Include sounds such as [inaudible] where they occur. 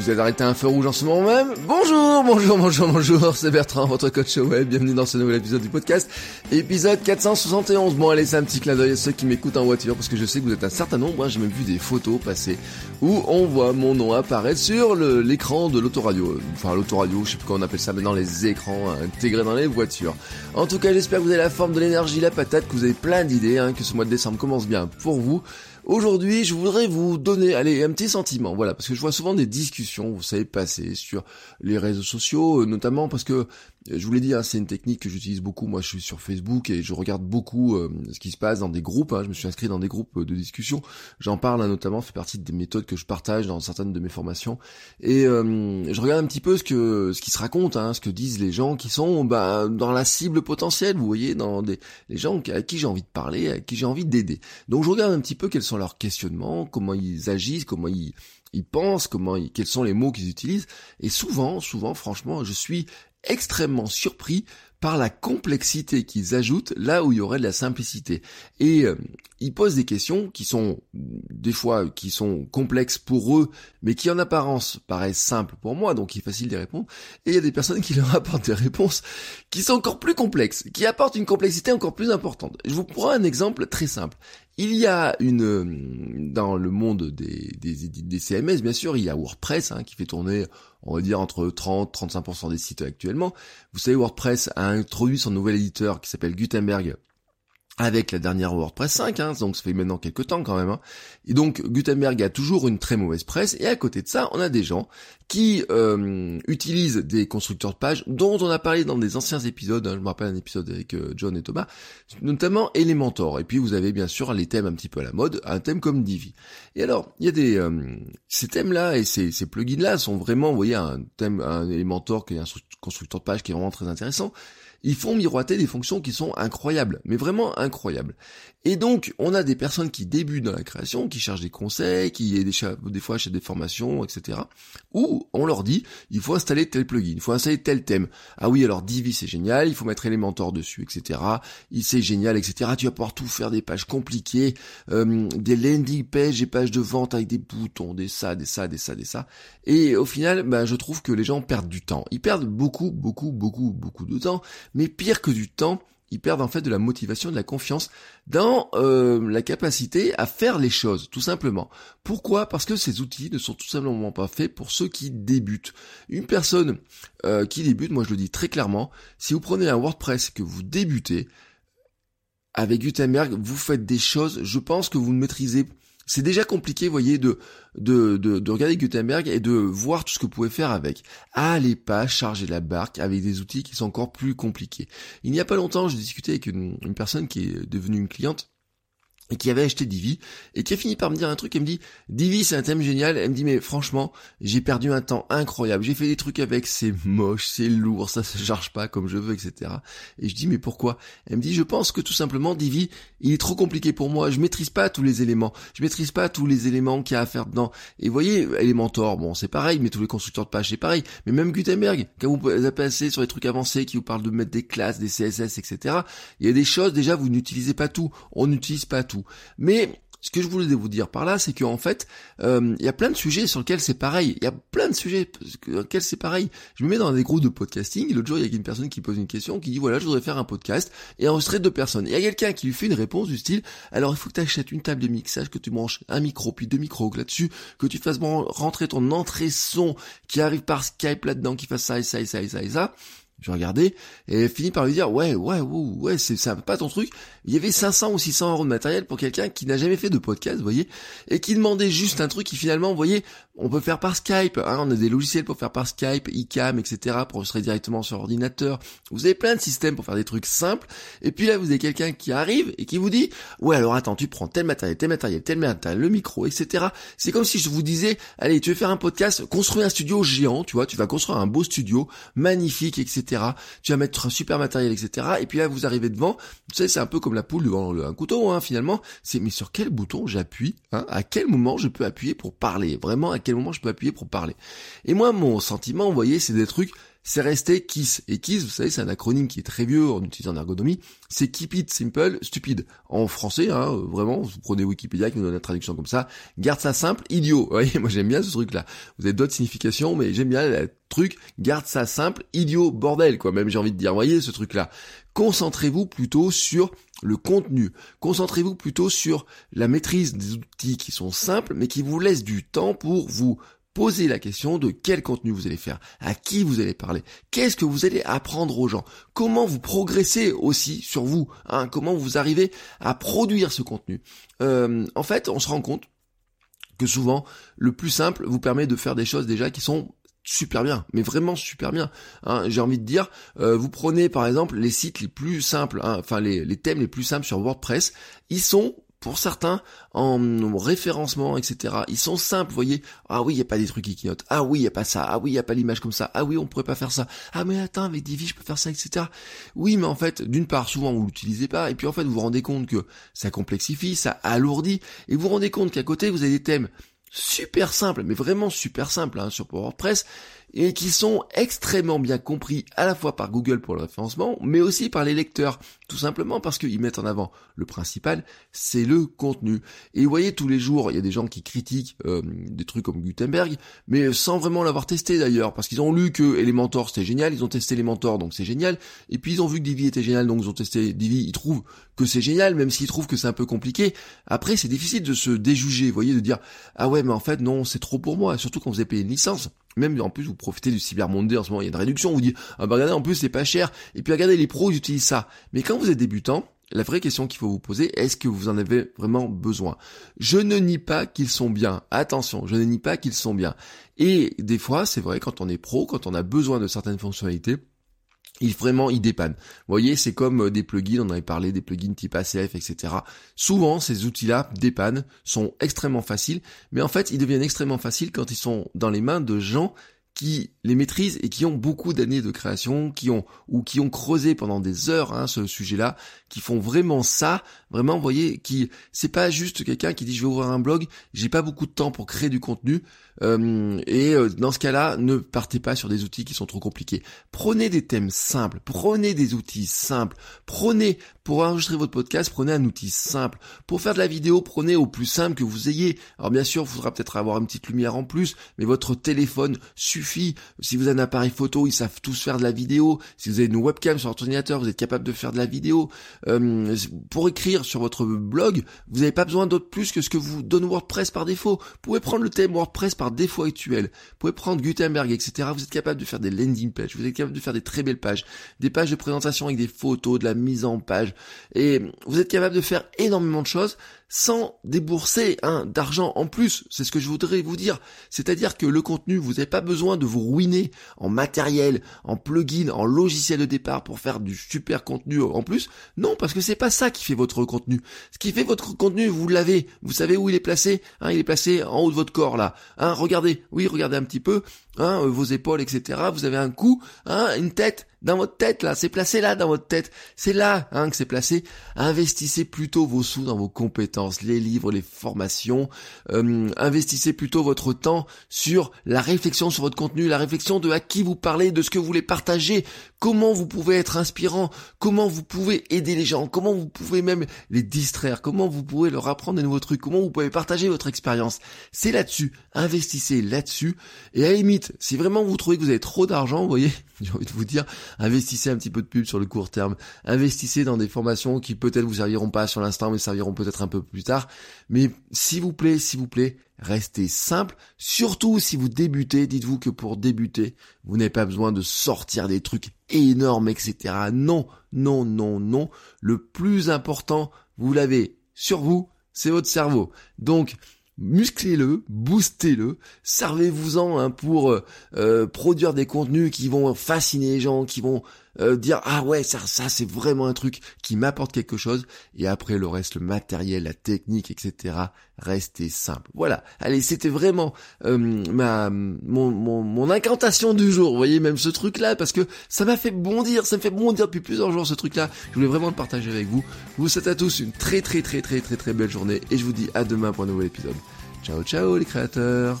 Vous êtes arrêté un feu rouge en ce moment même Bonjour, bonjour, bonjour, bonjour, c'est Bertrand, votre coach web, bienvenue dans ce nouvel épisode du podcast, épisode 471. Bon allez, c'est un petit clin d'œil à ceux qui m'écoutent en voiture, parce que je sais que vous êtes un certain nombre, hein, j'ai même vu des photos passer, où on voit mon nom apparaître sur l'écran de l'autoradio, enfin l'autoradio, je sais plus comment on appelle ça maintenant, les écrans hein, intégrés dans les voitures. En tout cas, j'espère que vous avez la forme de l'énergie, la patate, que vous avez plein d'idées, hein, que ce mois de décembre commence bien pour vous. Aujourd'hui, je voudrais vous donner, allez, un petit sentiment, voilà, parce que je vois souvent des discussions, vous savez, passer sur les réseaux sociaux, euh, notamment parce que, je vous l'ai dit, hein, c'est une technique que j'utilise beaucoup, moi je suis sur Facebook et je regarde beaucoup euh, ce qui se passe dans des groupes, hein, je me suis inscrit dans des groupes euh, de discussion, j'en parle hein, notamment, fait partie des méthodes que je partage dans certaines de mes formations, et euh, je regarde un petit peu ce que ce qui se raconte, hein, ce que disent les gens qui sont bah, dans la cible potentielle, vous voyez, dans des les gens à qui j'ai envie de parler, à qui j'ai envie d'aider. Donc je regarde un petit peu quels sont leurs questionnements, comment ils agissent, comment ils, ils pensent, comment ils, quels sont les mots qu'ils utilisent. Et souvent, souvent, franchement, je suis extrêmement surpris par la complexité qu'ils ajoutent là où il y aurait de la simplicité. Et euh, ils posent des questions qui sont des fois qui sont complexes pour eux, mais qui en apparence paraissent simples pour moi, donc il est facile d'y répondre. Et il y a des personnes qui [laughs] leur apportent des réponses qui sont encore plus complexes, qui apportent une complexité encore plus importante. Je vous prends un exemple très simple. Il y a une euh, dans le monde des, des, des CMS, bien sûr, il y a WordPress hein, qui fait tourner, on va dire entre 30-35% des sites actuellement. Vous savez, WordPress a introduit son nouvel éditeur qui s'appelle Gutenberg avec la dernière WordPress 5, hein, donc ça fait maintenant quelques temps quand même. hein. Et donc Gutenberg a toujours une très mauvaise presse, et à côté de ça, on a des gens qui euh, utilisent des constructeurs de pages dont on a parlé dans des anciens épisodes, hein, je me rappelle un épisode avec euh, John et Thomas, notamment Elementor. Et puis vous avez bien sûr les thèmes un petit peu à la mode, un thème comme Divi. Et alors, il y a des... euh, ces thèmes-là et ces, plugins-là sont vraiment, vous voyez, un thème, un Elementor qui est un constructeur de page qui est vraiment très intéressant ils font miroiter des fonctions qui sont incroyables, mais vraiment incroyables. Et donc, on a des personnes qui débutent dans la création, qui cherchent des conseils, qui des, fois achètent des formations, etc. Où on leur dit, il faut installer tel plugin, il faut installer tel thème. Ah oui, alors Divi c'est génial, il faut mettre Elementor dessus, etc. Il c'est génial, etc. Tu vas pouvoir tout faire des pages compliquées, euh, des landing pages, des pages de vente avec des boutons, des ça, des ça, des ça, des ça. Et au final, ben, je trouve que les gens perdent du temps. Ils perdent beaucoup, beaucoup, beaucoup, beaucoup de temps. Mais pire que du temps, ils perdent en fait de la motivation, de la confiance dans euh, la capacité à faire les choses, tout simplement. Pourquoi? Parce que ces outils ne sont tout simplement pas faits pour ceux qui débutent. Une personne euh, qui débute, moi je le dis très clairement, si vous prenez un WordPress et que vous débutez, avec Gutenberg, vous faites des choses, je pense que vous ne maîtrisez c'est déjà compliqué, vous voyez, de, de, de, de regarder Gutenberg et de voir tout ce que vous pouvez faire avec. Allez pas charger la barque avec des outils qui sont encore plus compliqués. Il n'y a pas longtemps, j'ai discuté avec une personne qui est devenue une cliente et qui avait acheté Divi, et qui a fini par me dire un truc, elle me dit, Divi c'est un thème génial, elle me dit, mais franchement, j'ai perdu un temps incroyable, j'ai fait des trucs avec, c'est moche, c'est lourd, ça se charge pas comme je veux, etc. Et je dis, mais pourquoi? Elle me dit, je pense que tout simplement, Divi, il est trop compliqué pour moi, je maîtrise pas tous les éléments, je maîtrise pas tous les éléments qu'il y a à faire dedans. Et vous voyez, Elementor, bon, c'est pareil, mais tous les constructeurs de pages, c'est pareil, mais même Gutenberg, quand vous passez sur les trucs avancés qui vous parlent de mettre des classes, des CSS, etc., il y a des choses, déjà, vous n'utilisez pas tout, on n'utilise pas tout. Mais ce que je voulais vous dire par là, c'est qu'en fait, euh, il y a plein de sujets sur lesquels c'est pareil. Il y a plein de sujets sur lesquels c'est pareil. Je me mets dans des groupes de podcasting. et L'autre jour, il y a une personne qui pose une question, qui dit voilà, je voudrais faire un podcast et enregistrer deux personnes. Il y a quelqu'un qui lui fait une réponse du style alors il faut que tu achètes une table de mixage, que tu branches un micro puis deux micros là-dessus, que tu fasses rentrer ton entrée son qui arrive par Skype là-dedans, qui fasse ça et ça et ça et ça et ça. Je regardais et fini par lui dire ouais ouais ouais ouais c'est pas ton truc. Il y avait 500 ou 600 euros de matériel pour quelqu'un qui n'a jamais fait de podcast, vous voyez, et qui demandait juste un truc qui finalement, vous voyez, on peut faire par Skype, hein, on a des logiciels pour faire par Skype, iCam, etc., pour enregistrer directement sur ordinateur. Vous avez plein de systèmes pour faire des trucs simples. Et puis là, vous avez quelqu'un qui arrive et qui vous dit, ouais, alors attends, tu prends tel matériel, tel matériel, tel matériel, le micro, etc. C'est comme si je vous disais, allez, tu veux faire un podcast, construis un studio géant, tu vois, tu vas construire un beau studio, magnifique, etc. Tu vas mettre un super matériel, etc. Et puis là, vous arrivez devant, vous savez, c'est un peu comme la poule devant un couteau, hein, finalement. C'est, mais sur quel bouton j'appuie, hein, à quel moment je peux appuyer pour parler, vraiment, à quel moment je peux appuyer pour parler. Et moi, mon sentiment, vous voyez, c'est des trucs, c'est resté KISS. Et KISS, vous savez, c'est un acronyme qui est très vieux en utilisant ergonomie. C'est Keep It Simple, Stupide. En français, hein, vraiment, vous prenez Wikipédia qui nous donne la traduction comme ça. Garde ça simple, idiot. Vous voyez, [laughs] moi j'aime bien ce truc-là. Vous avez d'autres significations, mais j'aime bien le truc. Garde ça simple, idiot, bordel, quoi. Même j'ai envie de dire, vous voyez, ce truc-là. Concentrez-vous plutôt sur le contenu. Concentrez-vous plutôt sur la maîtrise des outils qui sont simples, mais qui vous laissent du temps pour vous Posez la question de quel contenu vous allez faire, à qui vous allez parler, qu'est-ce que vous allez apprendre aux gens, comment vous progressez aussi sur vous, hein, comment vous arrivez à produire ce contenu. Euh, en fait, on se rend compte que souvent, le plus simple vous permet de faire des choses déjà qui sont super bien, mais vraiment super bien. Hein. J'ai envie de dire, euh, vous prenez par exemple les sites les plus simples, hein, enfin les, thèmes les plus simples sur WordPress, ils sont pour certains, en référencement, etc. Ils sont simples, vous voyez. Ah oui, il n'y a pas des trucs qui clignotent. Ah oui, il n'y a pas ça. Ah oui, il n'y a pas l'image comme ça. Ah oui, on pourrait pas faire ça. Ah mais attends, avec Divi, je peux faire ça, etc. Oui, mais en fait, d'une part, souvent, vous l'utilisez pas. Et puis en fait, vous vous rendez compte que ça complexifie, ça alourdit. Et vous vous rendez compte qu'à côté, vous avez des thèmes super simples, mais vraiment super simples hein, sur WordPress et qui sont extrêmement bien compris à la fois par Google pour le référencement, mais aussi par les lecteurs, tout simplement parce qu'ils mettent en avant le principal, c'est le contenu. Et vous voyez, tous les jours, il y a des gens qui critiquent euh, des trucs comme Gutenberg, mais sans vraiment l'avoir testé d'ailleurs, parce qu'ils ont lu que Elementor c'était génial, ils ont testé Elementor donc c'est génial, et puis ils ont vu que Divi était génial, donc ils ont testé Divi, ils trouvent que c'est génial, même s'ils trouvent que c'est un peu compliqué. Après, c'est difficile de se déjuger, vous voyez, de dire, ah ouais, mais en fait, non, c'est trop pour moi, surtout quand vous avez payé une licence. Même en plus, vous profitez du Cyber Monday en ce moment, il y a une réduction, vous dites, ah bah regardez, en plus c'est pas cher, et puis regardez, les pros ils utilisent ça. Mais quand vous êtes débutant, la vraie question qu'il faut vous poser, est-ce que vous en avez vraiment besoin? Je ne nie pas qu'ils sont bien. Attention, je ne nie pas qu'ils sont bien. Et des fois, c'est vrai, quand on est pro, quand on a besoin de certaines fonctionnalités, il vraiment il dépanne. Vous voyez, c'est comme euh, des plugins, on avait parlé des plugins type ACF, etc. Souvent, ces outils-là dépannent, sont extrêmement faciles, mais en fait, ils deviennent extrêmement faciles quand ils sont dans les mains de gens qui les maîtrisent et qui ont beaucoup d'années de création, qui ont ou qui ont creusé pendant des heures hein, ce sujet-là, qui font vraiment ça, vraiment, vous voyez, qui c'est pas juste quelqu'un qui dit je vais ouvrir un blog, j'ai pas beaucoup de temps pour créer du contenu, euh, et euh, dans ce cas-là, ne partez pas sur des outils qui sont trop compliqués. Prenez des thèmes simples, prenez des outils simples, prenez pour enregistrer votre podcast, prenez un outil simple. Pour faire de la vidéo, prenez au plus simple que vous ayez. Alors bien sûr, il faudra peut-être avoir une petite lumière en plus, mais votre téléphone suffit. Si vous avez un appareil photo, ils savent tous faire de la vidéo. Si vous avez une webcam sur votre ordinateur, vous êtes capable de faire de la vidéo. Euh, pour écrire sur votre blog, vous n'avez pas besoin d'autre plus que ce que vous donne WordPress par défaut. Vous pouvez prendre le thème WordPress par défaut actuel. Vous pouvez prendre Gutenberg, etc. Vous êtes capable de faire des landing pages. Vous êtes capable de faire des très belles pages. Des pages de présentation avec des photos, de la mise en page. Et vous êtes capable de faire énormément de choses sans débourser hein, d'argent en plus. C'est ce que je voudrais vous dire. C'est-à-dire que le contenu, vous n'avez pas besoin de vous ruiner en matériel, en plugin, en logiciel de départ pour faire du super contenu en plus. Non, parce que c'est pas ça qui fait votre contenu. Ce qui fait votre contenu, vous l'avez. Vous savez où il est placé hein, Il est placé en haut de votre corps là. Hein, regardez, oui, regardez un petit peu. Hein, vos épaules, etc. Vous avez un cou, hein, une tête, dans votre tête là, c'est placé là dans votre tête, c'est là hein, que c'est placé. Investissez plutôt vos sous dans vos compétences, les livres, les formations. Euh, investissez plutôt votre temps sur la réflexion sur votre contenu, la réflexion de à qui vous parlez, de ce que vous voulez partager, comment vous pouvez être inspirant, comment vous pouvez aider les gens, comment vous pouvez même les distraire, comment vous pouvez leur apprendre des nouveaux trucs, comment vous pouvez partager votre expérience? C'est là-dessus, investissez là-dessus. Et à la limite, si vraiment vous trouvez que vous avez trop d'argent, vous voyez, [laughs] j'ai envie de vous dire, investissez un petit peu de pub sur le court terme, investissez dans des formations qui peut-être vous serviront pas sur l'instant, mais serviront peut-être un peu plus tard. Mais s'il vous plaît, s'il vous plaît, restez simple. Surtout si vous débutez, dites-vous que pour débuter, vous n'avez pas besoin de sortir des trucs énormes, etc. Non, non, non, non. Le plus important, vous l'avez sur vous, c'est votre cerveau. Donc, musclez-le, boostez-le, servez-vous-en hein, pour euh, euh, produire des contenus qui vont fasciner les gens, qui vont euh, dire ah ouais ça ça c'est vraiment un truc qui m'apporte quelque chose. Et après le reste le matériel la technique etc restez simple. Voilà. Allez c'était vraiment ma mon, mon, incantation du jour. Voyez même ce truc là parce que ça m'a fait bondir ça me fait bondir depuis plusieurs jours ce truc là je voulais vraiment le partager avec vous. Vous souhaite à tous une très très très très très très belle journée. Et je vous dis à demain pour un nouvel épisode. Ciao ciao les créateurs